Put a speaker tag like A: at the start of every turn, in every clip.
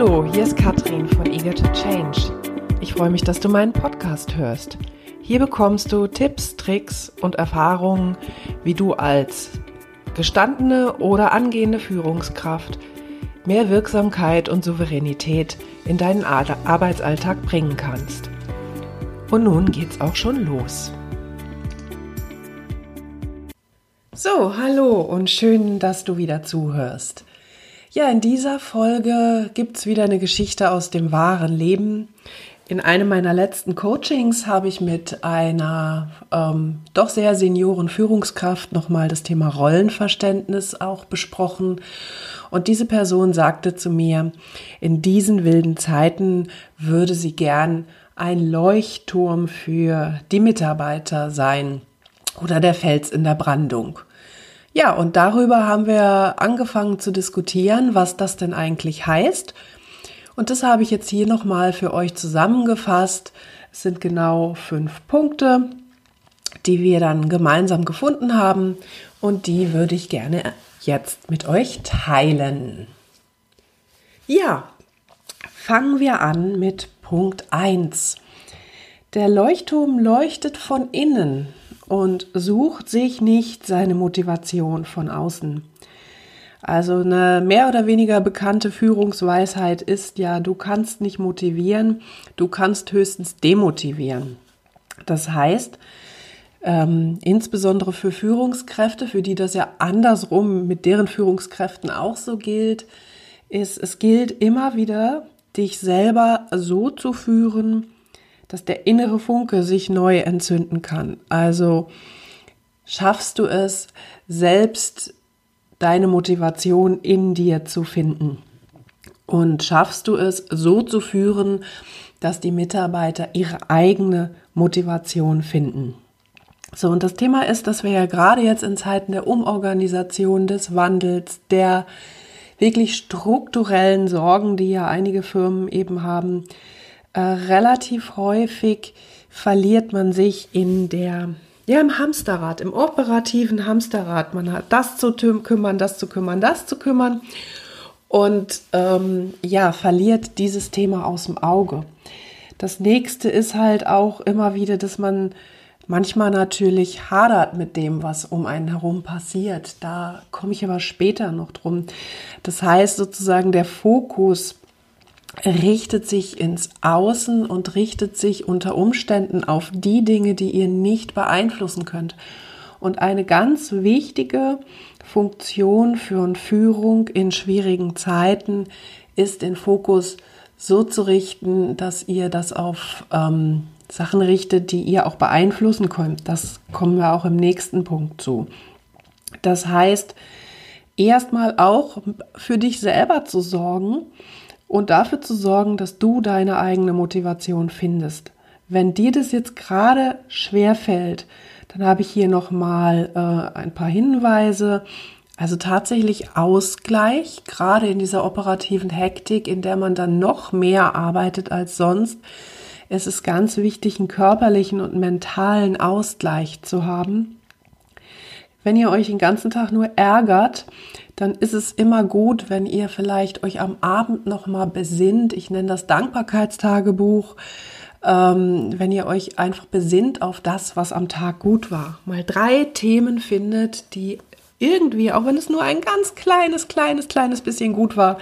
A: Hallo, hier ist Katrin von Eager to Change. Ich freue mich, dass du meinen Podcast hörst. Hier bekommst du Tipps, Tricks und Erfahrungen, wie du als gestandene oder angehende Führungskraft mehr Wirksamkeit und Souveränität in deinen Arbeitsalltag bringen kannst. Und nun geht's auch schon los. So, hallo und schön, dass du wieder zuhörst. Ja, in dieser Folge gibt's wieder eine Geschichte aus dem wahren Leben. In einem meiner letzten Coachings habe ich mit einer ähm, doch sehr senioren Führungskraft nochmal das Thema Rollenverständnis auch besprochen. Und diese Person sagte zu mir, in diesen wilden Zeiten würde sie gern ein Leuchtturm für die Mitarbeiter sein oder der Fels in der Brandung. Ja, und darüber haben wir angefangen zu diskutieren, was das denn eigentlich heißt. Und das habe ich jetzt hier nochmal für euch zusammengefasst. Es sind genau fünf Punkte, die wir dann gemeinsam gefunden haben und die würde ich gerne jetzt mit euch teilen. Ja, fangen wir an mit Punkt 1. Der Leuchtturm leuchtet von innen und sucht sich nicht seine Motivation von außen. Also eine mehr oder weniger bekannte Führungsweisheit ist ja, du kannst nicht motivieren, du kannst höchstens demotivieren. Das heißt, ähm, insbesondere für Führungskräfte, für die das ja andersrum mit deren Führungskräften auch so gilt, ist, es gilt immer wieder, dich selber so zu führen, dass der innere Funke sich neu entzünden kann. Also schaffst du es, selbst deine Motivation in dir zu finden. Und schaffst du es, so zu führen, dass die Mitarbeiter ihre eigene Motivation finden. So, und das Thema ist, dass wir ja gerade jetzt in Zeiten der Umorganisation, des Wandels, der wirklich strukturellen Sorgen, die ja einige Firmen eben haben, äh, relativ häufig verliert man sich in der, ja, im Hamsterrad, im operativen Hamsterrad. Man hat das zu kümmern, das zu kümmern, das zu kümmern und ähm, ja, verliert dieses Thema aus dem Auge. Das nächste ist halt auch immer wieder, dass man manchmal natürlich hadert mit dem, was um einen herum passiert. Da komme ich aber später noch drum. Das heißt sozusagen, der Fokus richtet sich ins Außen und richtet sich unter Umständen auf die Dinge, die ihr nicht beeinflussen könnt. Und eine ganz wichtige Funktion für Führung in schwierigen Zeiten ist, den Fokus so zu richten, dass ihr das auf ähm, Sachen richtet, die ihr auch beeinflussen könnt. Das kommen wir auch im nächsten Punkt zu. Das heißt, erstmal auch für dich selber zu sorgen, und dafür zu sorgen, dass du deine eigene Motivation findest. Wenn dir das jetzt gerade schwer fällt, dann habe ich hier noch mal äh, ein paar Hinweise. Also tatsächlich Ausgleich, gerade in dieser operativen Hektik, in der man dann noch mehr arbeitet als sonst. Es ist ganz wichtig, einen körperlichen und mentalen Ausgleich zu haben. Wenn ihr euch den ganzen Tag nur ärgert, dann ist es immer gut, wenn ihr vielleicht euch am Abend noch mal besinnt. Ich nenne das Dankbarkeitstagebuch. Ähm, wenn ihr euch einfach besinnt auf das, was am Tag gut war. Mal drei Themen findet, die irgendwie, auch wenn es nur ein ganz kleines, kleines, kleines bisschen gut war,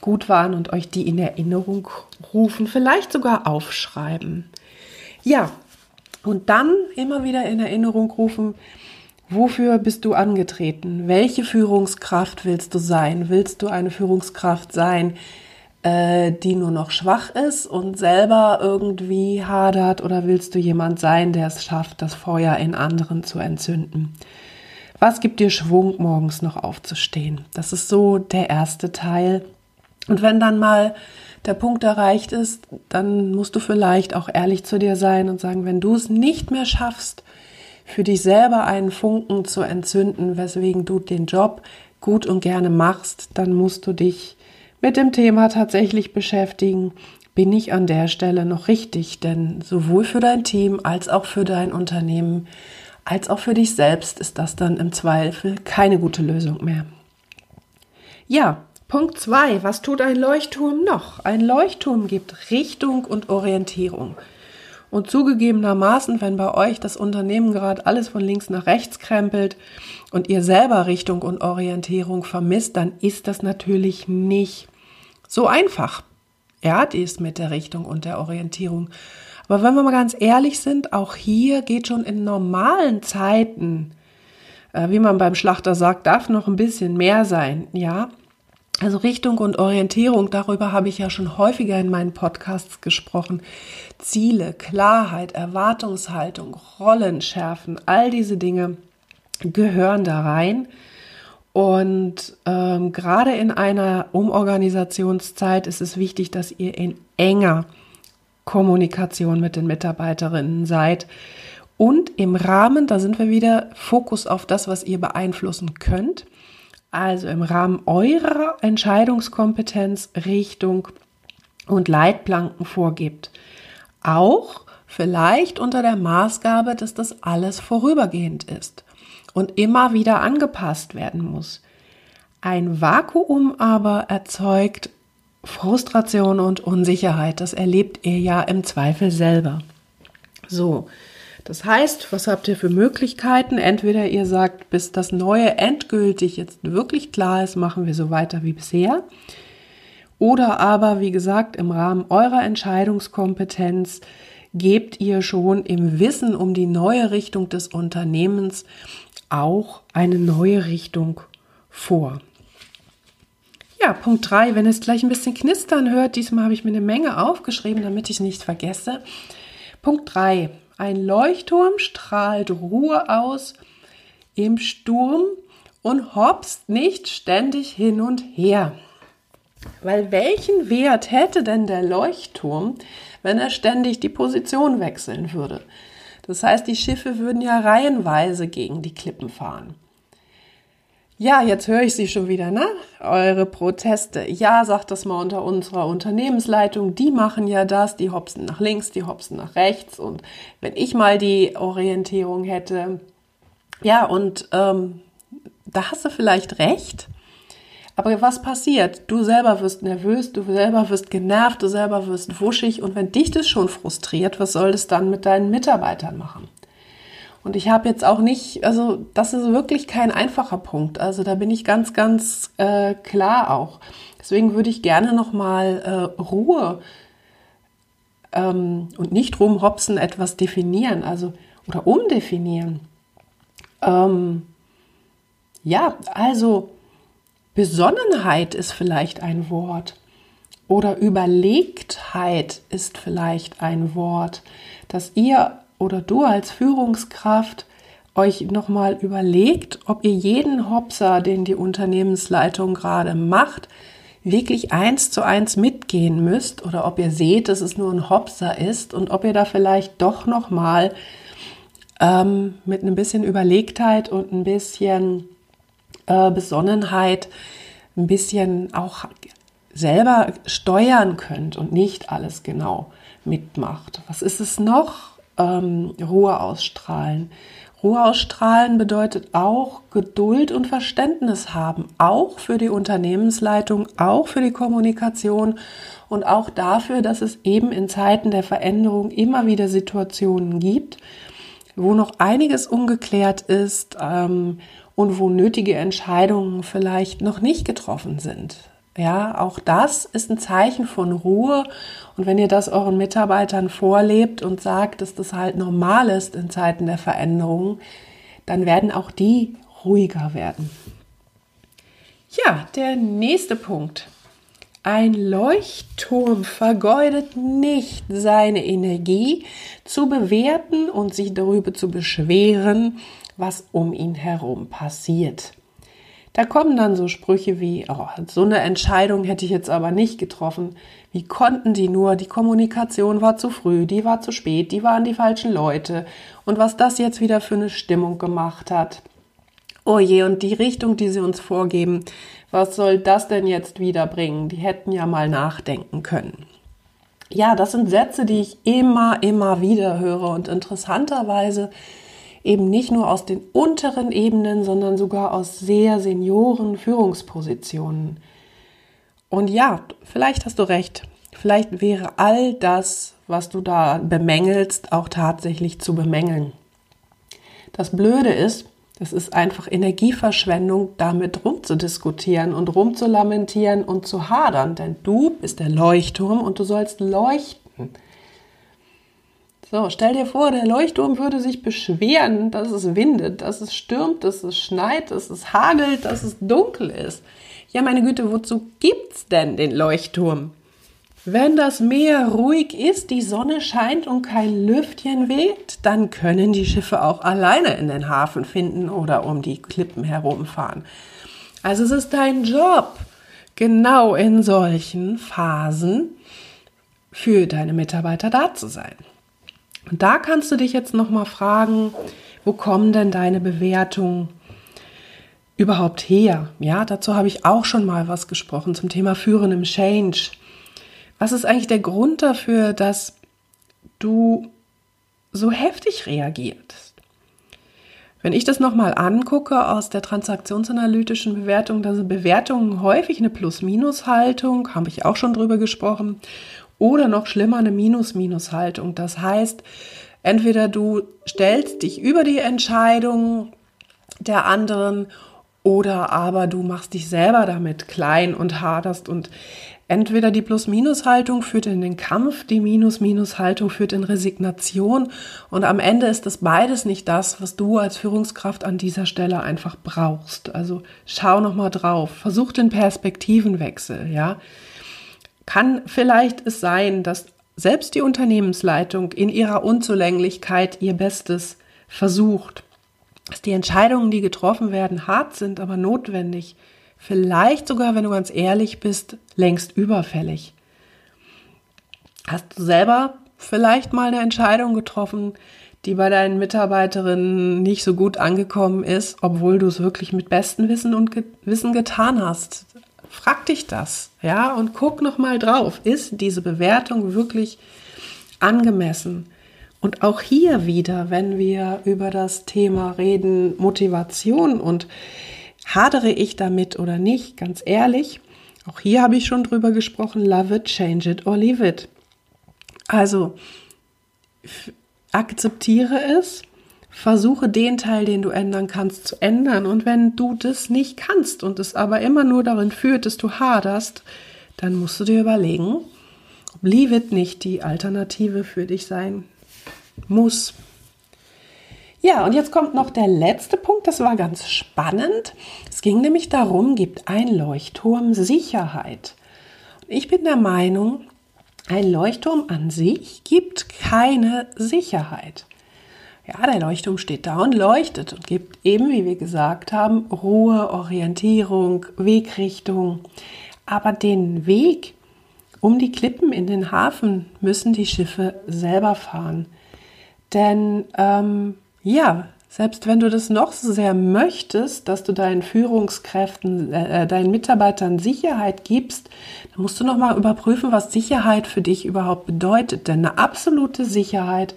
A: gut waren und euch die in Erinnerung rufen, vielleicht sogar aufschreiben. Ja, und dann immer wieder in Erinnerung rufen, Wofür bist du angetreten? Welche Führungskraft willst du sein? Willst du eine Führungskraft sein, äh, die nur noch schwach ist und selber irgendwie hadert? Oder willst du jemand sein, der es schafft, das Feuer in anderen zu entzünden? Was gibt dir Schwung, morgens noch aufzustehen? Das ist so der erste Teil. Und wenn dann mal der Punkt erreicht ist, dann musst du vielleicht auch ehrlich zu dir sein und sagen, wenn du es nicht mehr schaffst, für dich selber einen Funken zu entzünden, weswegen du den Job gut und gerne machst, dann musst du dich mit dem Thema tatsächlich beschäftigen. Bin ich an der Stelle noch richtig? Denn sowohl für dein Team als auch für dein Unternehmen als auch für dich selbst ist das dann im Zweifel keine gute Lösung mehr. Ja, Punkt 2. Was tut ein Leuchtturm noch? Ein Leuchtturm gibt Richtung und Orientierung. Und zugegebenermaßen, wenn bei euch das Unternehmen gerade alles von links nach rechts krempelt und ihr selber Richtung und Orientierung vermisst, dann ist das natürlich nicht so einfach. Ja, die ist mit der Richtung und der Orientierung. Aber wenn wir mal ganz ehrlich sind, auch hier geht schon in normalen Zeiten, äh, wie man beim Schlachter sagt, darf noch ein bisschen mehr sein, ja. Also Richtung und Orientierung, darüber habe ich ja schon häufiger in meinen Podcasts gesprochen. Ziele, Klarheit, Erwartungshaltung, Rollenschärfen, all diese Dinge gehören da rein. Und ähm, gerade in einer Umorganisationszeit ist es wichtig, dass ihr in enger Kommunikation mit den Mitarbeiterinnen seid. Und im Rahmen, da sind wir wieder, Fokus auf das, was ihr beeinflussen könnt also im Rahmen eurer Entscheidungskompetenz Richtung und Leitplanken vorgibt. Auch vielleicht unter der Maßgabe, dass das alles vorübergehend ist und immer wieder angepasst werden muss. Ein Vakuum aber erzeugt Frustration und Unsicherheit. Das erlebt ihr ja im Zweifel selber. So, das heißt, was habt ihr für Möglichkeiten? Entweder ihr sagt, bis das Neue endgültig jetzt wirklich klar ist, machen wir so weiter wie bisher. Oder aber, wie gesagt, im Rahmen eurer Entscheidungskompetenz gebt ihr schon im Wissen um die neue Richtung des Unternehmens auch eine neue Richtung vor. Ja, Punkt 3, wenn es gleich ein bisschen knistern hört, diesmal habe ich mir eine Menge aufgeschrieben, damit ich nichts vergesse. Punkt 3, ein Leuchtturm strahlt Ruhe aus im Sturm und hopst nicht ständig hin und her. Weil welchen Wert hätte denn der Leuchtturm, wenn er ständig die Position wechseln würde? Das heißt, die Schiffe würden ja reihenweise gegen die Klippen fahren. Ja, jetzt höre ich Sie schon wieder, ne? Eure Proteste. Ja, sagt das mal unter unserer Unternehmensleitung. Die machen ja das, die hopsen nach links, die hopsen nach rechts. Und wenn ich mal die Orientierung hätte, ja, und ähm, da hast du vielleicht recht. Aber was passiert? Du selber wirst nervös, du selber wirst genervt, du selber wirst wuschig. Und wenn dich das schon frustriert, was soll das dann mit deinen Mitarbeitern machen? Und ich habe jetzt auch nicht, also das ist wirklich kein einfacher Punkt. Also da bin ich ganz, ganz äh, klar auch. Deswegen würde ich gerne nochmal äh, Ruhe ähm, und nicht rumhopsen etwas definieren, also oder umdefinieren. Ähm, ja, also Besonnenheit ist vielleicht ein Wort oder Überlegtheit ist vielleicht ein Wort, dass ihr oder du als Führungskraft euch nochmal überlegt, ob ihr jeden Hopser, den die Unternehmensleitung gerade macht, wirklich eins zu eins mitgehen müsst oder ob ihr seht, dass es nur ein Hopser ist und ob ihr da vielleicht doch nochmal ähm, mit ein bisschen Überlegtheit und ein bisschen äh, Besonnenheit ein bisschen auch selber steuern könnt und nicht alles genau mitmacht. Was ist es noch? Ähm, Ruhe ausstrahlen. Ruhe ausstrahlen bedeutet auch Geduld und Verständnis haben, auch für die Unternehmensleitung, auch für die Kommunikation und auch dafür, dass es eben in Zeiten der Veränderung immer wieder Situationen gibt, wo noch einiges ungeklärt ist ähm, und wo nötige Entscheidungen vielleicht noch nicht getroffen sind. Ja, auch das ist ein Zeichen von Ruhe. Und wenn ihr das euren Mitarbeitern vorlebt und sagt, dass das halt normal ist in Zeiten der Veränderung, dann werden auch die ruhiger werden. Ja, der nächste Punkt. Ein Leuchtturm vergeudet nicht seine Energie zu bewerten und sich darüber zu beschweren, was um ihn herum passiert. Da kommen dann so Sprüche wie, oh, so eine Entscheidung hätte ich jetzt aber nicht getroffen. Wie konnten die nur? Die Kommunikation war zu früh, die war zu spät, die waren die falschen Leute. Und was das jetzt wieder für eine Stimmung gemacht hat. Oh je, und die Richtung, die sie uns vorgeben, was soll das denn jetzt wieder bringen? Die hätten ja mal nachdenken können. Ja, das sind Sätze, die ich immer, immer wieder höre und interessanterweise eben nicht nur aus den unteren Ebenen, sondern sogar aus sehr senioren Führungspositionen. Und ja, vielleicht hast du recht. Vielleicht wäre all das, was du da bemängelst, auch tatsächlich zu bemängeln. Das Blöde ist, das ist einfach Energieverschwendung, damit rumzudiskutieren und rumzulamentieren und zu hadern, denn du bist der Leuchtturm und du sollst leuchten. So, stell dir vor, der Leuchtturm würde sich beschweren, dass es windet, dass es stürmt, dass es schneit, dass es hagelt, dass es dunkel ist. Ja, meine Güte, wozu gibt's denn den Leuchtturm? Wenn das Meer ruhig ist, die Sonne scheint und kein Lüftchen weht, dann können die Schiffe auch alleine in den Hafen finden oder um die Klippen herumfahren. Also es ist dein Job, genau in solchen Phasen für deine Mitarbeiter da zu sein. Und da kannst du dich jetzt noch mal fragen, wo kommen denn deine Bewertungen überhaupt her? Ja, dazu habe ich auch schon mal was gesprochen zum Thema Führen im Change. Was ist eigentlich der Grund dafür, dass du so heftig reagierst? Wenn ich das nochmal angucke aus der transaktionsanalytischen Bewertung, da sind Bewertungen häufig eine Plus-Minus-Haltung, habe ich auch schon drüber gesprochen, oder noch schlimmer eine Minus-Minus-Haltung. Das heißt, entweder du stellst dich über die Entscheidung der anderen oder aber du machst dich selber damit klein und haderst und Entweder die Plus-Minus-Haltung führt in den Kampf, die Minus-Minus-Haltung führt in Resignation und am Ende ist das beides nicht das, was du als Führungskraft an dieser Stelle einfach brauchst. Also schau noch mal drauf, versuch den Perspektivenwechsel, ja. Kann vielleicht es sein, dass selbst die Unternehmensleitung in ihrer Unzulänglichkeit ihr Bestes versucht, dass die Entscheidungen, die getroffen werden, hart sind, aber notwendig vielleicht sogar, wenn du ganz ehrlich bist, längst überfällig. Hast du selber vielleicht mal eine Entscheidung getroffen, die bei deinen Mitarbeiterinnen nicht so gut angekommen ist, obwohl du es wirklich mit bestem Wissen und Gewissen getan hast? Frag dich das, ja, und guck noch mal drauf. Ist diese Bewertung wirklich angemessen? Und auch hier wieder, wenn wir über das Thema reden, Motivation und Hadere ich damit oder nicht? Ganz ehrlich, auch hier habe ich schon drüber gesprochen, love it, change it or leave it. Also akzeptiere es, versuche den Teil, den du ändern kannst, zu ändern. Und wenn du das nicht kannst und es aber immer nur darin führt, dass du haderst, dann musst du dir überlegen, ob Leave It nicht die Alternative für dich sein muss. Ja, und jetzt kommt noch der letzte Punkt, das war ganz spannend. Es ging nämlich darum, gibt ein Leuchtturm Sicherheit? Ich bin der Meinung, ein Leuchtturm an sich gibt keine Sicherheit. Ja, der Leuchtturm steht da und leuchtet und gibt eben, wie wir gesagt haben, Ruhe, Orientierung, Wegrichtung. Aber den Weg um die Klippen in den Hafen müssen die Schiffe selber fahren. Denn ähm, ja, selbst wenn du das noch so sehr möchtest, dass du deinen Führungskräften, äh, äh, deinen Mitarbeitern Sicherheit gibst, dann musst du noch mal überprüfen, was Sicherheit für dich überhaupt bedeutet. Denn eine absolute Sicherheit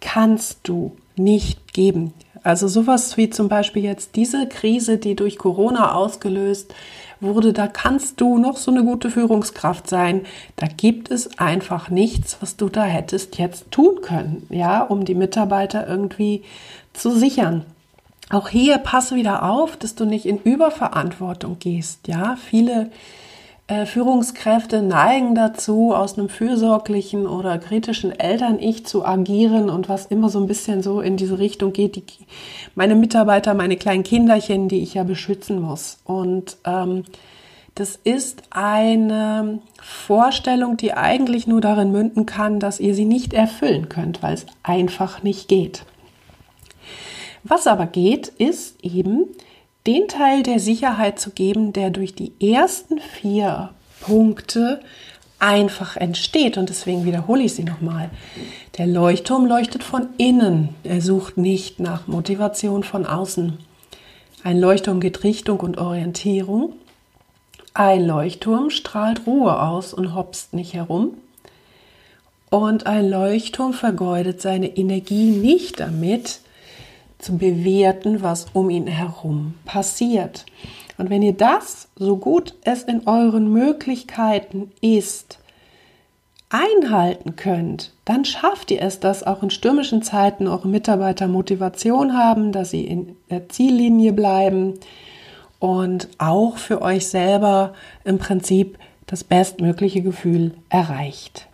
A: kannst du nicht geben. Also sowas wie zum Beispiel jetzt diese Krise, die durch Corona ausgelöst wurde, da kannst du noch so eine gute Führungskraft sein. Da gibt es einfach nichts, was du da hättest jetzt tun können, ja, um die Mitarbeiter irgendwie zu sichern. Auch hier passe wieder auf, dass du nicht in Überverantwortung gehst, ja. Viele Führungskräfte neigen dazu, aus einem fürsorglichen oder kritischen Eltern-Ich zu agieren und was immer so ein bisschen so in diese Richtung geht, die, meine Mitarbeiter, meine kleinen Kinderchen, die ich ja beschützen muss. Und ähm, das ist eine Vorstellung, die eigentlich nur darin münden kann, dass ihr sie nicht erfüllen könnt, weil es einfach nicht geht. Was aber geht, ist eben, den Teil der Sicherheit zu geben, der durch die ersten vier Punkte einfach entsteht. Und deswegen wiederhole ich sie nochmal. Der Leuchtturm leuchtet von innen. Er sucht nicht nach Motivation von außen. Ein Leuchtturm geht Richtung und Orientierung. Ein Leuchtturm strahlt Ruhe aus und hopst nicht herum. Und ein Leuchtturm vergeudet seine Energie nicht damit, zu bewerten, was um ihn herum passiert. Und wenn ihr das, so gut es in euren Möglichkeiten ist, einhalten könnt, dann schafft ihr es, dass auch in stürmischen Zeiten eure Mitarbeiter Motivation haben, dass sie in der Ziellinie bleiben und auch für euch selber im Prinzip das bestmögliche Gefühl erreicht.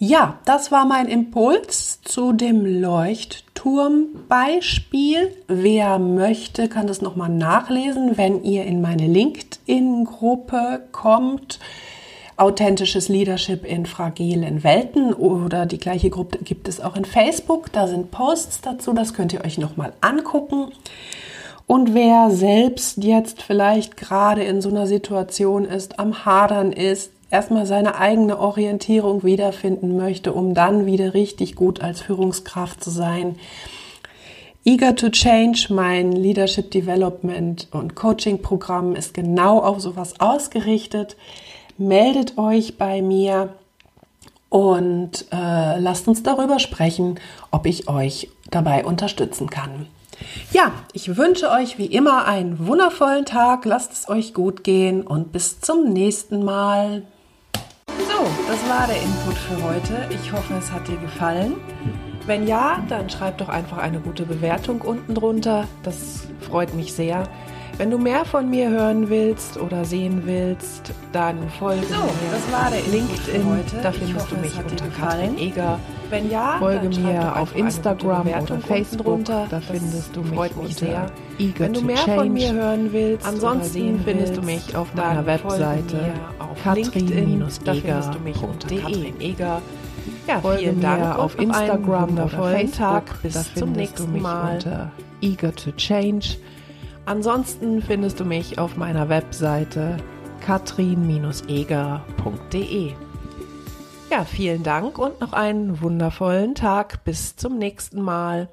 A: Ja, das war mein Impuls zu dem Leuchtturmbeispiel. Wer möchte, kann das nochmal nachlesen, wenn ihr in meine LinkedIn-Gruppe kommt. Authentisches Leadership in fragilen Welten oder die gleiche Gruppe gibt es auch in Facebook. Da sind Posts dazu, das könnt ihr euch nochmal angucken. Und wer selbst jetzt vielleicht gerade in so einer Situation ist, am Hadern ist, erstmal seine eigene Orientierung wiederfinden möchte, um dann wieder richtig gut als Führungskraft zu sein. Eager to Change, mein Leadership Development und Coaching Programm ist genau auf sowas ausgerichtet. Meldet euch bei mir und äh, lasst uns darüber sprechen, ob ich euch dabei unterstützen kann. Ja, ich wünsche euch wie immer einen wundervollen Tag, lasst es euch gut gehen und bis zum nächsten Mal. Das war der Input für heute. Ich hoffe, es hat dir gefallen. Wenn ja, dann schreib doch einfach eine gute Bewertung unten drunter. Das freut mich sehr. Wenn du mehr von mir hören willst oder sehen willst, dann folge so, mir LinkedIn. Heute. Da findest du mich unter Katrin Eger. Wenn ja, folge mir auf Instagram oder Facebook. Drunter. Da findest du mich freut mich sehr. Eager Wenn du mehr von mir hören willst, ansonsten findest du mich auf meiner Webseite katrin-eger.de. Ja, vielen Dank auf Instagram oder Facebook. Bis zum nächsten Mal. Unter Eager to Change. Ansonsten findest du mich auf meiner Webseite katrin-eger.de. Ja, vielen Dank und noch einen wundervollen Tag. Bis zum nächsten Mal.